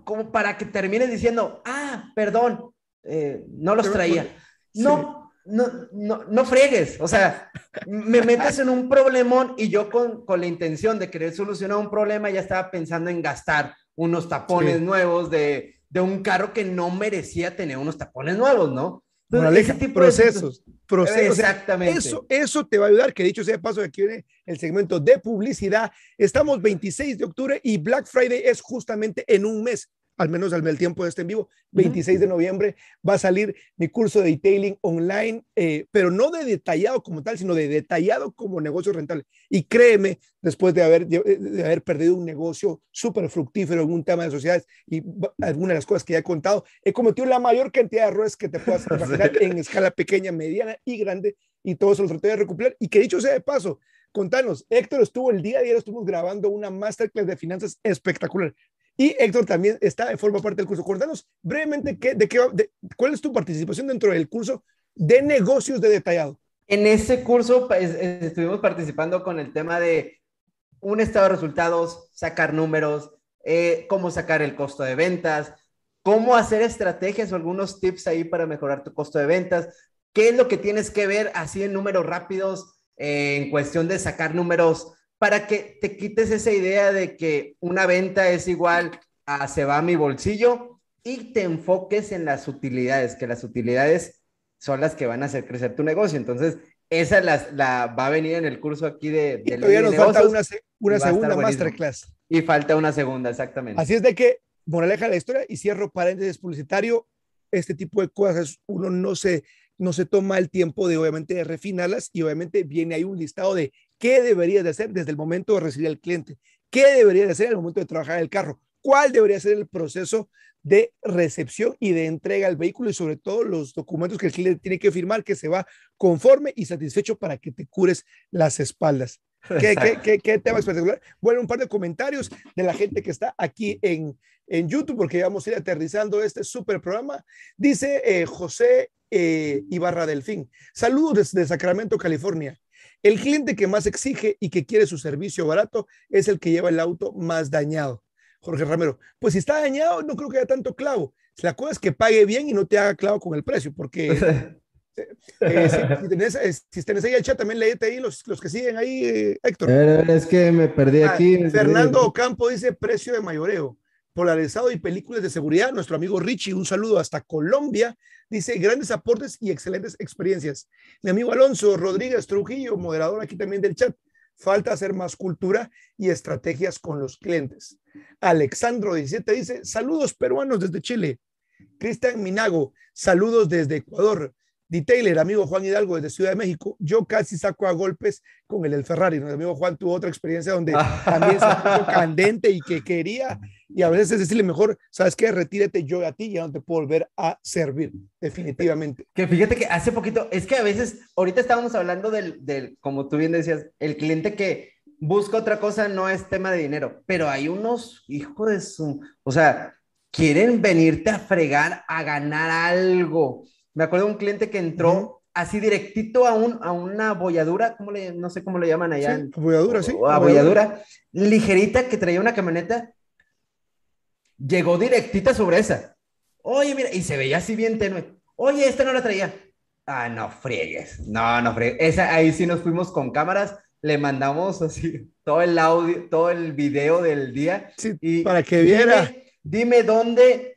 como para que termines diciendo, ah, perdón, eh, no los traía. No, no, no, no fregues, o sea, me metes en un problemón y yo con, con, la intención de querer solucionar un problema ya estaba pensando en gastar unos tapones nuevos de, de un carro que no merecía tener unos tapones nuevos, ¿no? ese tipo procesos, de... procesos. Exactamente. eso, eso te va a ayudar, que dicho sea de paso, aquí viene el segmento de publicidad. Estamos 26 de octubre y Black Friday es justamente en un mes al menos al tiempo de este en vivo, 26 de noviembre va a salir mi curso de detailing online, eh, pero no de detallado como tal, sino de detallado como negocio rentable. Y créeme, después de haber, de haber perdido un negocio súper fructífero en un tema de sociedades y algunas de las cosas que ya he contado, he cometido la mayor cantidad de errores que te puedas imaginar en escala pequeña, mediana y grande, y todo eso lo traté de recuperar. Y que dicho sea de paso, contanos, Héctor estuvo el día de ayer, estuvimos grabando una masterclass de finanzas espectacular. Y Héctor también está, forma parte del curso. Cuéntanos brevemente qué, de qué, cuál es tu participación dentro del curso de negocios de detallado. En ese curso pues, estuvimos participando con el tema de un estado de resultados, sacar números, eh, cómo sacar el costo de ventas, cómo hacer estrategias o algunos tips ahí para mejorar tu costo de ventas, qué es lo que tienes que ver así en números rápidos eh, en cuestión de sacar números para que te quites esa idea de que una venta es igual a se va a mi bolsillo y te enfoques en las utilidades, que las utilidades son las que van a hacer crecer tu negocio. Entonces, esa la, va a venir en el curso aquí de... de y todavía nos falta una, una segunda masterclass. Y falta una segunda, exactamente. Así es de que, moraleja de la historia, y cierro paréntesis publicitario, este tipo de cosas uno no se, no se toma el tiempo de obviamente de refinarlas y obviamente viene ahí un listado de ¿Qué deberías de hacer desde el momento de recibir al cliente? ¿Qué deberías de hacer en el momento de trabajar el carro? ¿Cuál debería ser el proceso de recepción y de entrega al vehículo y sobre todo los documentos que el cliente tiene que firmar que se va conforme y satisfecho para que te cures las espaldas? ¿Qué, qué, qué, tema espectacular? Bueno, un par de comentarios de la gente que está aquí en, en YouTube, porque vamos a ir aterrizando este súper programa. Dice eh, José eh, Ibarra Delfín. Saludos desde Sacramento, California. El cliente que más exige y que quiere su servicio barato es el que lleva el auto más dañado. Jorge Ramiro, pues si está dañado, no creo que haya tanto clavo. La cosa es que pague bien y no te haga clavo con el precio, porque eh, eh, si, tenés, eh, si, tenés, ahí el chat, también leíte ahí los, los que siguen ahí, Héctor. Es que me perdí ah, aquí. Fernando Ocampo dice precio de mayoreo polarizado y películas de seguridad. Nuestro amigo Richie, un saludo hasta Colombia. Dice, grandes aportes y excelentes experiencias. Mi amigo Alonso Rodríguez Trujillo, moderador aquí también del chat. Falta hacer más cultura y estrategias con los clientes. Alexandro 17 dice, saludos peruanos desde Chile. Cristian Minago, saludos desde Ecuador. Detailer, amigo Juan Hidalgo desde Ciudad de México, yo casi saco a golpes con el del Ferrari. Mi amigo Juan tuvo otra experiencia donde también se puso candente y que quería, y a veces es decirle mejor, ¿sabes qué? Retírate yo a ti, ya no te puedo volver a servir, definitivamente. Que fíjate que hace poquito, es que a veces, ahorita estábamos hablando del, del como tú bien decías, el cliente que busca otra cosa no es tema de dinero, pero hay unos hijos de su, o sea, quieren venirte a fregar, a ganar algo me acuerdo de un cliente que entró así directito a, un, a una bolladura, ¿cómo le, no sé cómo le llaman allá. Sí, bolladura, sí. A bolladura, ligerita, que traía una camioneta. Llegó directita sobre esa. Oye, mira, y se veía así bien tenue. Oye, esta no la traía. Ah, no friegues. No, no friegues. Esa, ahí sí nos fuimos con cámaras. Le mandamos así todo el audio, todo el video del día. Sí, y para que viera. Dime, dime dónde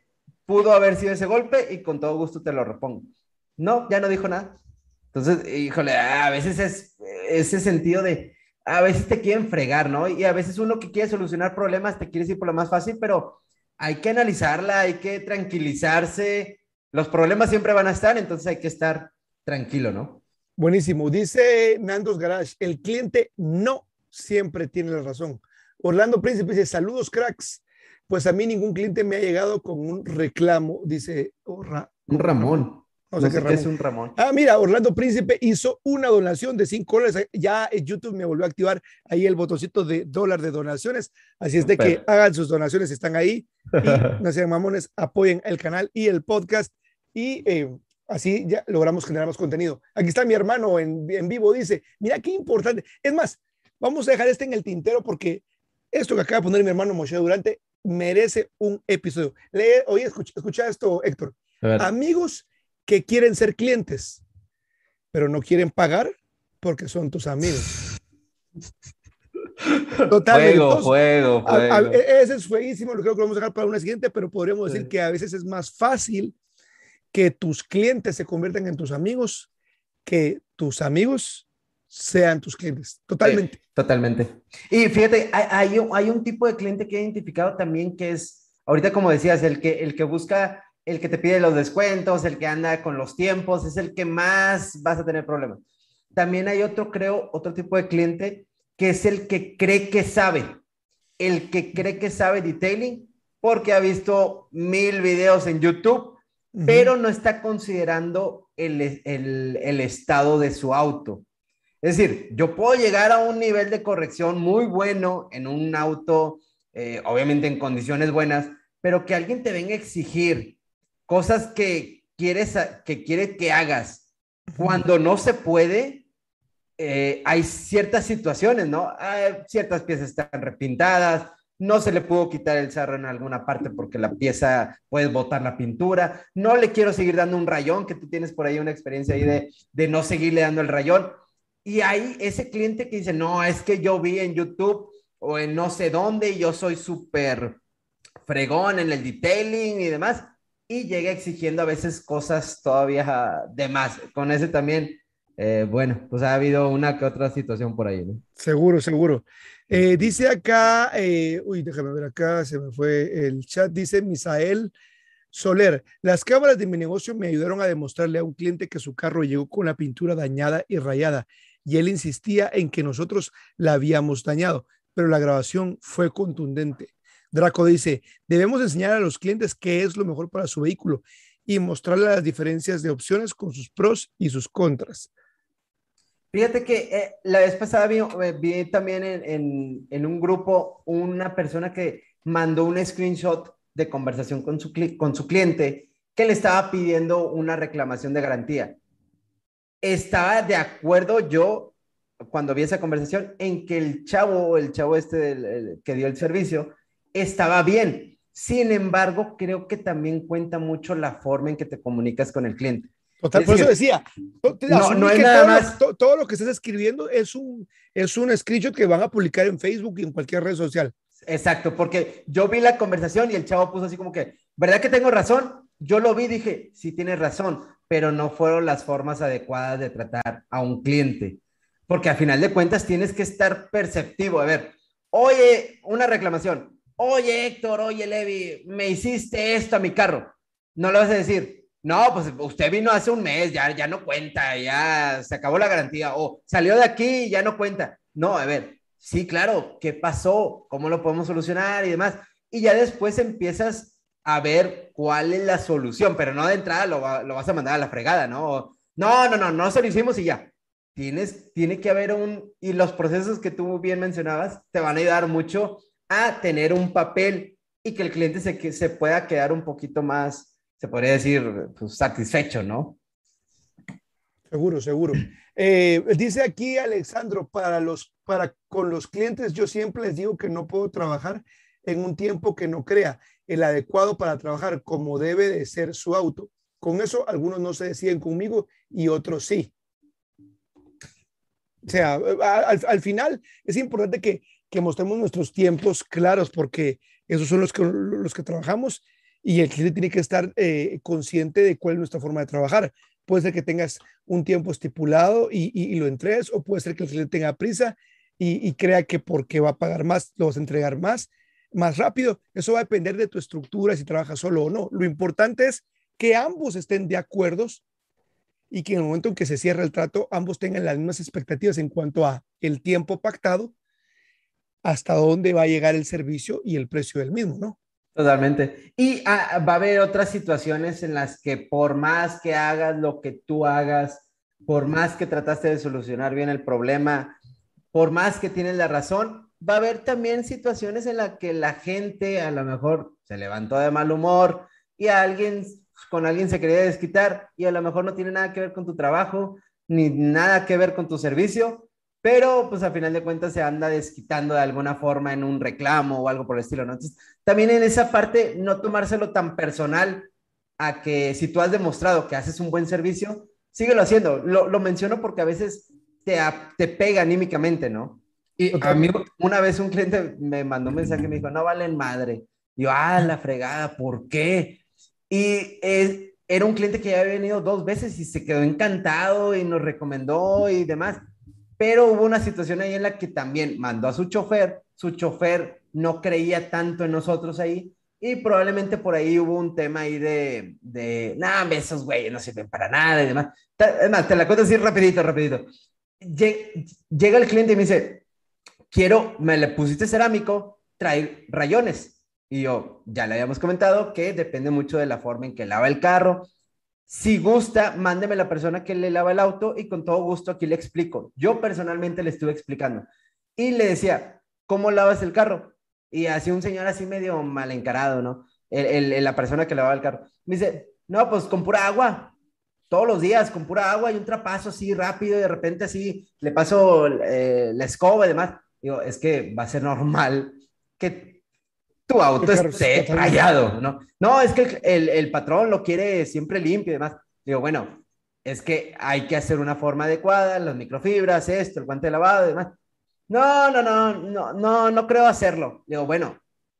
pudo haber sido ese golpe y con todo gusto te lo repongo. No, ya no dijo nada. Entonces, híjole, a veces es ese sentido de, a veces te quieren fregar, ¿no? Y a veces uno que quiere solucionar problemas te quiere ir por lo más fácil, pero hay que analizarla, hay que tranquilizarse. Los problemas siempre van a estar, entonces hay que estar tranquilo, ¿no? Buenísimo. Dice Nandos Garage, el cliente no siempre tiene la razón. Orlando Príncipe dice, saludos cracks. Pues a mí ningún cliente me ha llegado con un reclamo, dice un Ramón. No sé, qué, es un Ramón. Ah, mira, Orlando Príncipe hizo una donación de 5 dólares. Ya YouTube me volvió a activar ahí el botoncito de dólar de donaciones. Así es de que hagan sus donaciones, están ahí. Y no sean mamones, apoyen el canal y el podcast. Y eh, así ya logramos generar más contenido. Aquí está mi hermano en, en vivo, dice, mira qué importante. Es más, vamos a dejar este en el tintero porque esto que acaba de poner mi hermano Moshe Durante merece un episodio. Lee, oye, escucha, esto, Héctor. Amigos que quieren ser clientes, pero no quieren pagar porque son tus amigos. Totalmente. Juego, juego, juego. E, ese es fueguísimo, lo creo que lo vamos a dejar para una siguiente, pero podríamos decir que a veces es más fácil que tus clientes se conviertan en tus amigos que tus amigos sean tus clientes. Totalmente. totalmente. Y fíjate, hay, hay, un tipo de cliente que he identificado también que es, ahorita como decías, el que, el que busca, el que te pide los descuentos, el que anda con los tiempos, es el que más vas a tener problemas. También hay otro, creo, otro tipo de cliente que es el que cree que sabe, el que cree que sabe detailing porque ha visto mil videos en YouTube, pero no está considerando el, el, el estado de su auto es decir, yo puedo llegar a un nivel de corrección muy bueno en un auto, eh, obviamente en condiciones buenas, pero que alguien te venga a exigir cosas que quieres que quiere que hagas cuando no se puede, eh, hay ciertas situaciones, ¿no? Hay ciertas piezas están repintadas, no se le pudo quitar el cerro en alguna parte porque la pieza puedes botar la pintura, no le quiero seguir dando un rayón, que tú tienes por ahí una experiencia ahí de, de no seguirle dando el rayón. Y hay ese cliente que dice, no, es que yo vi en YouTube o en no sé dónde y yo soy súper fregón en el detailing y demás. Y llega exigiendo a veces cosas todavía de más. Con ese también, eh, bueno, pues ha habido una que otra situación por ahí. Seguro, seguro. Eh, dice acá, eh, uy, déjame ver acá, se me fue el chat, dice Misael Soler, las cámaras de mi negocio me ayudaron a demostrarle a un cliente que su carro llegó con la pintura dañada y rayada y él insistía en que nosotros la habíamos dañado, pero la grabación fue contundente. Draco dice, debemos enseñar a los clientes qué es lo mejor para su vehículo y mostrarle las diferencias de opciones con sus pros y sus contras. Fíjate que eh, la vez pasada vi, eh, también en, en, un grupo una persona que mandó un screenshot de conversación con su, con su cliente que le estaba pidiendo una reclamación de garantía estaba de acuerdo yo cuando vi esa conversación en que el chavo, el chavo este que dio el servicio, estaba bien. Sin embargo, creo que también cuenta mucho la forma en que te comunicas con el cliente. Total, por eso decía, no, no es nada más. todo, lo que estás escribiendo es un, es un screenshot que van a publicar en Facebook y en cualquier red social. Exacto, porque yo vi la conversación y el chavo puso así como que, ¿verdad que tengo razón? Yo lo vi, dije, sí tienes razón, pero no fueron las formas adecuadas de tratar a un cliente. Porque a final de cuentas tienes que estar perceptivo. A ver, oye, una reclamación. oye Héctor, oye Levi, me hiciste esto a mi carro. No le vas a decir, no, pues usted vino hace un mes, ya, ya no cuenta, ya se acabó la garantía, o salió de aquí ya no cuenta. No, a ver, sí, claro, ¿qué pasó? ¿Cómo lo podemos solucionar y demás? Y ya después empiezas a ver cuál es la solución, pero no de entrada lo, lo vas a mandar a la fregada, ¿no? No, no, no, no se lo hicimos y ya. Tienes, tiene que haber un, y los procesos que tú bien mencionabas te van a ayudar mucho a tener un papel y que el cliente se, se pueda quedar un poquito más, se podría decir, pues, satisfecho, ¿no? Seguro, seguro. Eh, dice aquí Alexandro, para los, para con los clientes yo siempre les digo que no puedo trabajar en un tiempo que no crea el adecuado para trabajar como debe de ser su auto. Con eso algunos no se deciden conmigo y otros sí. O sea, al, final es importante que, que, mostremos nuestros tiempos claros porque esos son los que, los que trabajamos y el cliente tiene que estar eh, consciente de cuál es nuestra forma de trabajar. Puede ser que tengas un tiempo estipulado y, y, lo entregues o puede ser que el cliente tenga prisa y, y, crea que porque va a pagar más, lo vas a entregar más, más rápido. Eso va a depender de tu estructura, si trabajas solo o no. Lo importante es que ambos estén de acuerdo y que en el momento en que se cierra el trato, ambos tengan las mismas expectativas en cuanto a el tiempo pactado, hasta dónde va a llegar el servicio y el precio del mismo, ¿no? Totalmente. Y ah, va a haber otras situaciones en las que por más que hagas lo que tú hagas, por más que trataste de solucionar bien el problema, por más que tienes la razón, va a haber también situaciones en las que la gente a lo mejor se levantó de mal humor y alguien con alguien se quería desquitar y a lo mejor no tiene nada que ver con tu trabajo ni nada que ver con tu servicio, pero pues a final de cuentas se anda desquitando de alguna forma en un reclamo o algo por el estilo, ¿no? Entonces, también en esa parte no tomárselo tan personal a que si tú has demostrado que haces un buen servicio, síguelo haciendo. Lo, lo menciono porque a veces te, te pega anímicamente, ¿no? Y a mí una vez un cliente me mandó un mensaje y me dijo, no valen madre. Y yo, ah, la fregada, ¿por qué? Y era un cliente que ya había venido dos veces y se quedó encantado y nos recomendó y demás. Pero hubo una situación ahí en la que también mandó a su chofer, su chofer no creía tanto en nosotros ahí y probablemente por ahí hubo un tema ahí de, de nada, esos güeyes no sirven para nada y demás. Es más, te la cuento así rapidito, rapidito. Llega el cliente y me dice, quiero, me le pusiste cerámico, trae rayones. Y yo, ya le habíamos comentado que depende mucho de la forma en que lava el carro. Si gusta, mándeme la persona que le lava el auto y con todo gusto aquí le explico. Yo personalmente le estuve explicando. Y le decía, ¿cómo lavas el carro? Y así un señor así medio mal encarado, ¿no? El, la persona que lavaba el carro. Me dice, no, pues con pura agua. Todos los días, con pura agua y un trapazo así rápido y de repente así le paso eh, la escoba y demás. Digo, es que va a ser normal que tu auto esté rayado, ¿no? No, es que el, el, patrón lo quiere siempre limpio y demás. Digo, bueno, es que hay que hacer una forma adecuada, las microfibras, esto, el guante de lavado y demás. No, no, no, no, no, no creo hacerlo. Digo, bueno,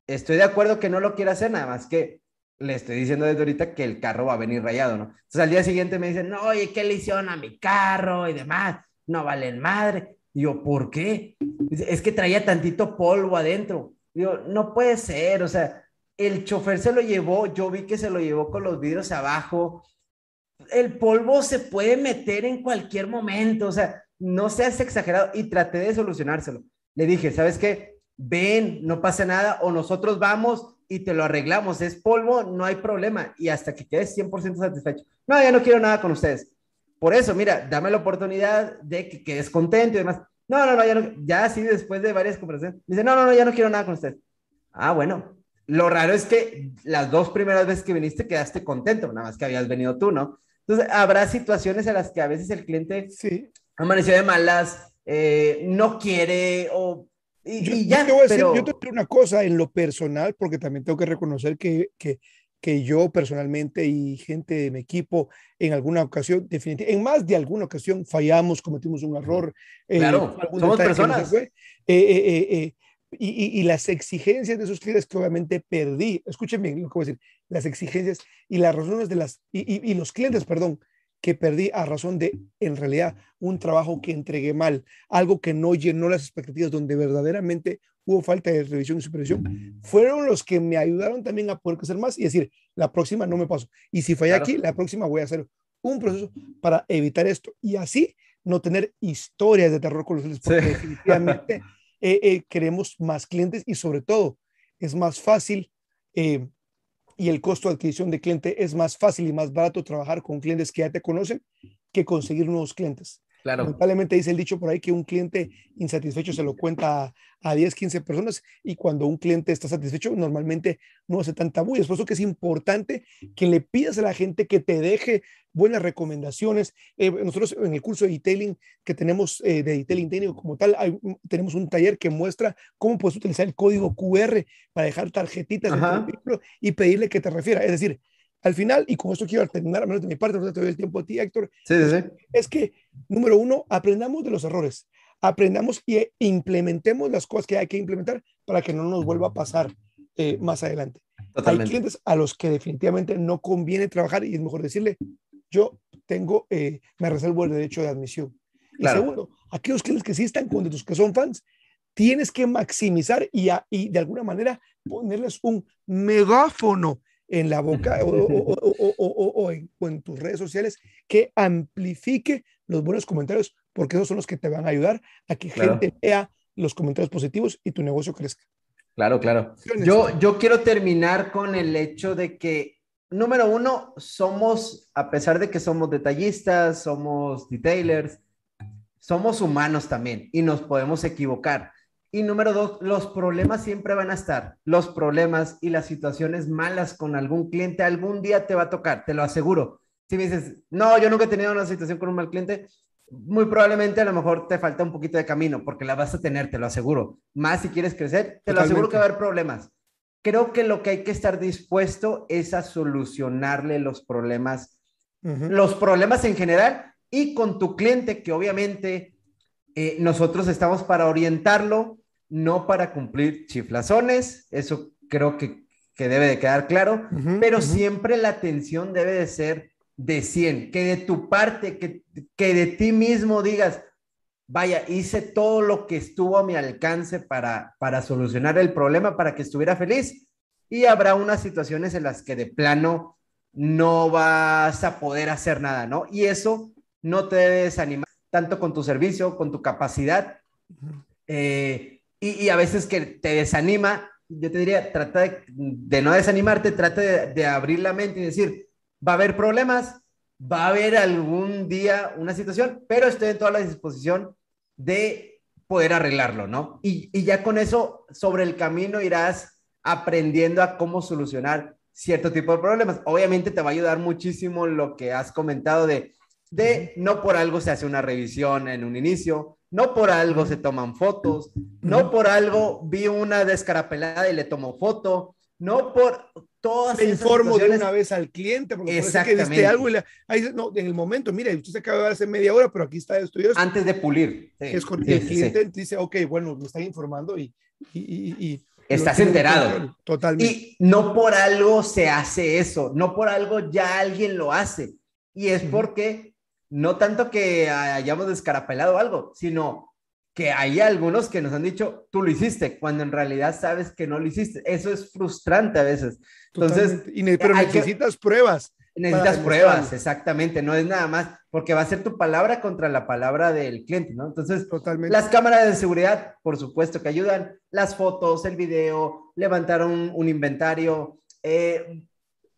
estoy de acuerdo que no lo quiera hacer, nada más que le estoy diciendo desde ahorita que el carro va a venir rayado, ¿no? Entonces al día siguiente me dicen, no, oye, ¿qué le hicieron a mi carro y demás? No valen madre. Y yo, ¿por qué? Es que traía tantito polvo adentro. Digo, no puede ser, o sea, el chofer se lo llevó, yo vi que se lo llevó con los vidrios abajo. El polvo se puede meter en cualquier momento, o sea, no seas exagerado y traté de solucionárselo. Le dije, ¿sabes qué? Ven, no pasa nada, o nosotros vamos y te lo arreglamos. Es polvo, no hay problema. Y hasta que quedes 100% satisfecho. No, ya no quiero nada con ustedes. Por eso, mira, dame la oportunidad de que quedes contento y demás. No, no, no, ya, no, ya sí, después de varias conversaciones, dice, no, no, no, ya no quiero nada con usted. Ah, bueno. Lo raro es que las dos primeras veces que viniste quedaste contento, nada más que habías venido tú, ¿no? Entonces, habrá situaciones en las que a veces el cliente sí. amaneció de malas, eh, no quiere o... Y, ya, yo te voy a decir, yo te digo una cosa en lo personal, porque también tengo que reconocer que, que que yo personalmente y gente de mi equipo en alguna ocasión, definitivamente, en más de alguna ocasión fallamos, cometimos un error. Eh, claro, somos personas. Eh, eh, y, y, las exigencias de esos clientes que obviamente perdí, escuchen bien lo que voy a decir, las exigencias y las razones de las, y, los clientes, perdón, que perdí a razón de, en realidad, un trabajo que entregué mal, algo que no llenó las expectativas, donde verdaderamente hubo falta de revisión y supervisión, fueron los que me ayudaron también a poder hacer más y decir, la próxima no me paso. Y si falla aquí, la próxima voy a hacer un proceso para evitar esto. Y así no tener historias de terror con los clientes, porque definitivamente eh, eh, queremos más clientes y sobre todo es más fácil eh, y el costo de adquisición de cliente es más fácil y más barato trabajar con clientes que ya te conocen que conseguir nuevos clientes. Claro. Lamentablemente dice el dicho por ahí que un cliente insatisfecho se lo cuenta a, 10, 15 personas y cuando un cliente está satisfecho normalmente no hace tanta bulla. Es por eso que es importante que le pidas a la gente que te deje buenas recomendaciones. Eh, nosotros en el curso de detailing que tenemos eh, de detailing técnico como tal, tenemos un taller que muestra cómo puedes utilizar el código QR para dejar tarjetitas y pedirle que te refiera. Es decir, al final, y con esto quiero terminar, a menos de mi parte, no te doy el tiempo a ti, Héctor, sí, sí. es que, número uno, aprendamos de los errores, aprendamos y implementemos las cosas que hay que implementar para que no nos vuelva a pasar eh, más adelante. Hay clientes a los que definitivamente no conviene trabajar y es mejor decirle, yo tengo, eh, me reservo el derecho de admisión. Y segundo, aquellos clientes que sí están con tus que son fans, tienes que maximizar y, y de alguna manera ponerles un megáfono en la boca o, en, tus redes sociales que amplifique los buenos comentarios, porque esos son los que te van a ayudar a que gente vea los comentarios positivos y tu negocio crezca. Claro, claro. Yo, yo quiero terminar con el hecho de que, número uno, somos, a pesar de que somos detallistas, somos detailers, somos humanos también y nos podemos equivocar. Y número dos, los problemas siempre van a estar. Los problemas y las situaciones malas con algún cliente algún día te va a tocar, te lo aseguro. Si me dices, no, yo nunca he tenido una situación con un mal cliente, muy probablemente a lo mejor te falta un poquito de camino, porque la vas a tener, te lo aseguro. Más si quieres crecer, te lo aseguro que va a haber problemas. Creo que lo que hay que estar dispuesto es a solucionarle los problemas, los problemas en general y con tu cliente, que obviamente eh, nosotros estamos para orientarlo, no para cumplir chiflazones, eso creo que, debe de quedar claro, pero siempre la atención debe de ser de 100, que de tu parte, que, que de ti mismo digas, vaya, hice todo lo que estuvo a mi alcance para, para solucionar el problema, para que estuviera feliz. Y habrá unas situaciones en las que de plano no vas a poder hacer nada, ¿no? Y eso no te debe desanimar tanto con tu servicio, con tu capacidad. Eh, y, a veces que te desanima, yo te diría, trata de, no desanimarte, trata de, abrir la mente y decir, va a haber problemas, va a haber algún día una situación, pero estoy en toda la disposición de poder arreglarlo, ¿no? Y, y ya con eso, sobre el camino irás aprendiendo a cómo solucionar cierto tipo de problemas. Obviamente te va a ayudar muchísimo lo que has comentado de, de no por algo se hace una revisión en un inicio, no por algo se toman fotos, no por algo vi una descarapelada y le tomo foto, no por todas Me informo de una vez al cliente, porque Exactamente. que algo no, en el momento, mire, usted se acaba de hace media hora, pero aquí está esto y Antes de pulir. es con, el cliente dice, ok, bueno, me están informando y... y, Estás enterado. Totalmente. Y no por algo se hace eso, no por algo ya alguien lo hace. Y es porque no tanto que hayamos descarapelado algo, sino que hay algunos que nos han dicho, tú lo hiciste, cuando en realidad sabes que no lo hiciste. Eso es frustrante a veces. Entonces, pero necesitas pruebas. Necesitas pruebas, exactamente. No es nada más, porque va a ser tu palabra contra la palabra del cliente, ¿no? Entonces, Totalmente. las cámaras de seguridad, por supuesto que ayudan. Las fotos, el video, levantar un, inventario. Eh,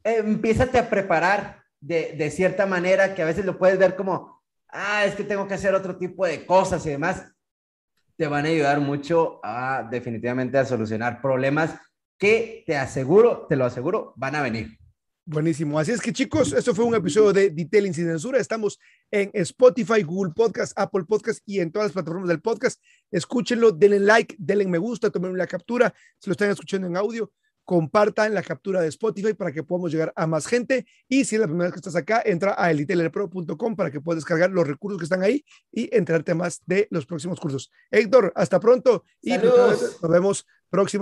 empiézate a preparar de, cierta manera que a veces lo puedes ver como, ah, es que tengo que hacer otro tipo de cosas y demás, te van a ayudar mucho a definitivamente a solucionar problemas que te aseguro, te lo aseguro, van a venir. Buenísimo. Así es que chicos, esto fue un episodio de Detailing sin censura. Estamos en Spotify, Google Podcast, Apple Podcast y en todas las plataformas del podcast. Escúchenlo, denle like, denle me gusta, tomen una captura si lo están escuchando en audio compartan la captura de Spotify para que podamos llegar a más gente. Y si es la primera vez que estás acá, entra a elitailerpro.com para que puedas descargar los recursos que están ahí y enterarte más de los próximos cursos. Héctor, hasta pronto y nos vemos próxima.